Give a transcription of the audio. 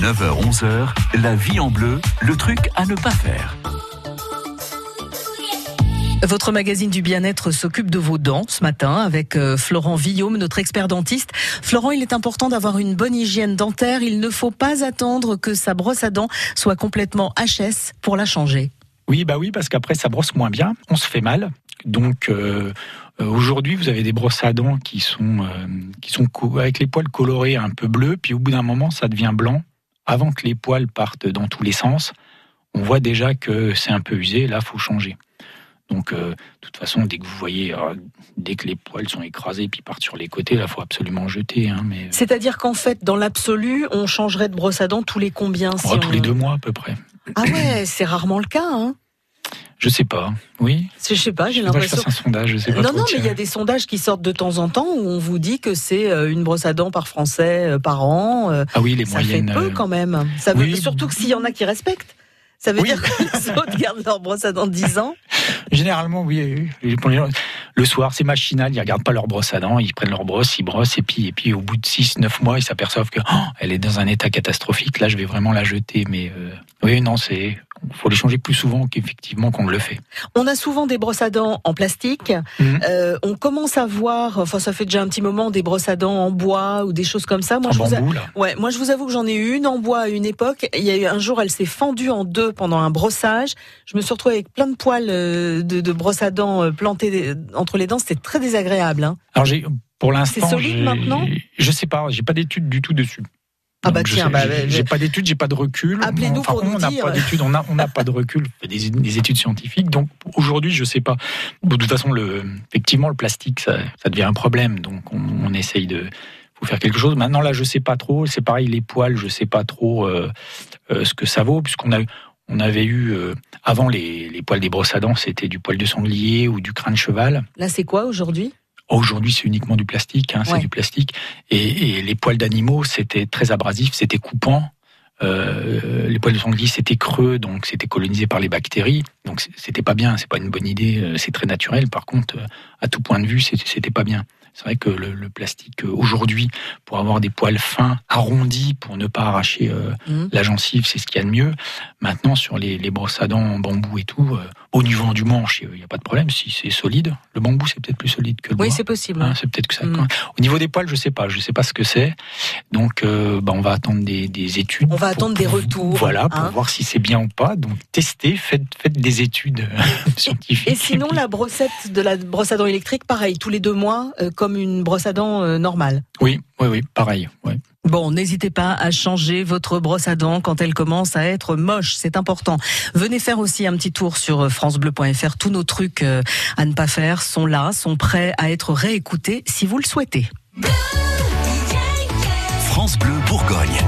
9h-11h, la vie en bleu, le truc à ne pas faire. Votre magazine du bien-être s'occupe de vos dents ce matin avec euh, Florent Villaume, notre expert dentiste. Florent, il est important d'avoir une bonne hygiène dentaire. Il ne faut pas attendre que sa brosse à dents soit complètement HS pour la changer. Oui, bah oui, parce qu'après ça brosse moins bien, on se fait mal. Donc euh, euh, aujourd'hui, vous avez des brosses à dents qui sont qui sont avec les poils colorés un peu bleus, puis au bout d'un moment, ça devient blanc. Avant que les poils partent dans tous les sens, on voit déjà que c'est un peu usé. Là, faut changer. Donc, euh, de toute façon, dès que vous voyez, euh, dès que les poils sont écrasés puis partent sur les côtés, là, faut absolument jeter. Hein, mais... Euh, C'est-à-dire qu'en fait, dans l'absolu, on changerait de brosse à dents tous les combien si Tous les deux mois à peu près. Ah ouais, c'est rarement le cas. Hein je sais pas, oui. Je sais pas, j'ai l'impression. Je un sondage, je sais pas Non, non, mais il y a des sondages qui sortent de temps en temps où on vous dit que c'est une brosse à dents par Français par an. Ah oui, les moyennes. Ça fait peu quand même. Ça veut, Surtout que s'il y en a qui respectent. Ça veut dire que les autres gardent leur brosse à dents 10 ans Généralement, oui. Le soir, c'est machinal, ils regardent pas leur brosse à dents, ils prennent leur brosse, ils brossent, et puis, et puis au bout de 6-9 mois, ils s'aperçoivent que oh, elle est dans un état catastrophique. Là, je vais vraiment la jeter. Mais euh, oui, non, c'est il faut les changer plus souvent qu'effectivement qu'on le fait. On a souvent des brosses à dents en plastique. Mhm. Euh, on commence à voir, enfin ça fait déjà un petit moment, des brosses à dents en bois ou des choses comme ça. Moi, en je bambou, là. Ouais, moi je vous avoue que j'en ai eu une en bois à une époque. Il y a eu un jour, elle s'est fendue en deux pendant un brossage. Je me suis retrouvée avec plein de poils euh, de, de brosses à dents euh, plantés entre les dents. C'était très désagréable. Hein. Alors j'ai, pour l'instant, c'est solide maintenant? Je sais pas, j'ai pas d'études du tout dessus. Ah bah tiens, bah, j'ai pas d'études, j'ai pas de recul. Appelez-nous pour nous on n'a pas d'études, on n'a on a pas de recul, des, des études scientifiques. Donc aujourd'hui, je sais pas. De toute façon, le, effectivement, le plastique, ça, ça devient un problème. Donc on, on essaye de faut faire quelque chose. Maintenant là, je sais pas trop. C'est pareil, les poils, je sais pas trop euh, euh, ce que ça vaut, puisqu'on a on avait eu euh, avant les, les poils des brosses à dents, c'était du poil de sanglier ou du crâne cheval. Là, c'est quoi aujourd'hui? Aujourd'hui, c'est uniquement du plastique, hein, c'est du plastique. Et, et les poils d'animaux, c'était très abrasif, c'était coupant. Euh, les poils de sanglier, c'était creux, donc c'était colonisé par les bactéries. Donc c'était pas bien, c'est pas une bonne idée. Euh, c'est très naturel. Par contre, euh, à tout point de vue, c'était pas bien. C'est vrai que le, plastique euh, aujourd'hui, pour avoir des poils fins, arrondis, pour ne pas arracher mmh. la gencive, c'est ce qu'il y a de mieux. Maintenant, sur les, les brosses à dents en bambou et tout, au niveau du manche, il n'y a pas de problème. Si c'est solide, le bambou c'est peut-être plus solide que le bois. Oui, c'est possible. Hein, c'est peut-être que ça. Mm. Au niveau des poils, je sais pas. Je sais pas ce que c'est. Donc, euh, bah, on va attendre des, des, études. On va attendre des retours. Voilà, pour hein. voir si c'est bien ou pas. Donc, testez, faites, faites des études euh, scientifiques. Et sinon, la brossette de la brosse à dents électrique, pareil, tous les deux mois, euh, comme une brosse à dents euh, normale. Oui, oui, oui, pareil. Bon, n'hésitez pas à changer votre brosse à dents quand elle commence à être moche, c'est important. Venez faire aussi un petit tour sur euh, francebleu.fr. Tous nos trucs euh, à ne pas faire sont là, sont prêts à être réécoutés si vous le souhaitez. France Bleu Bourgogne.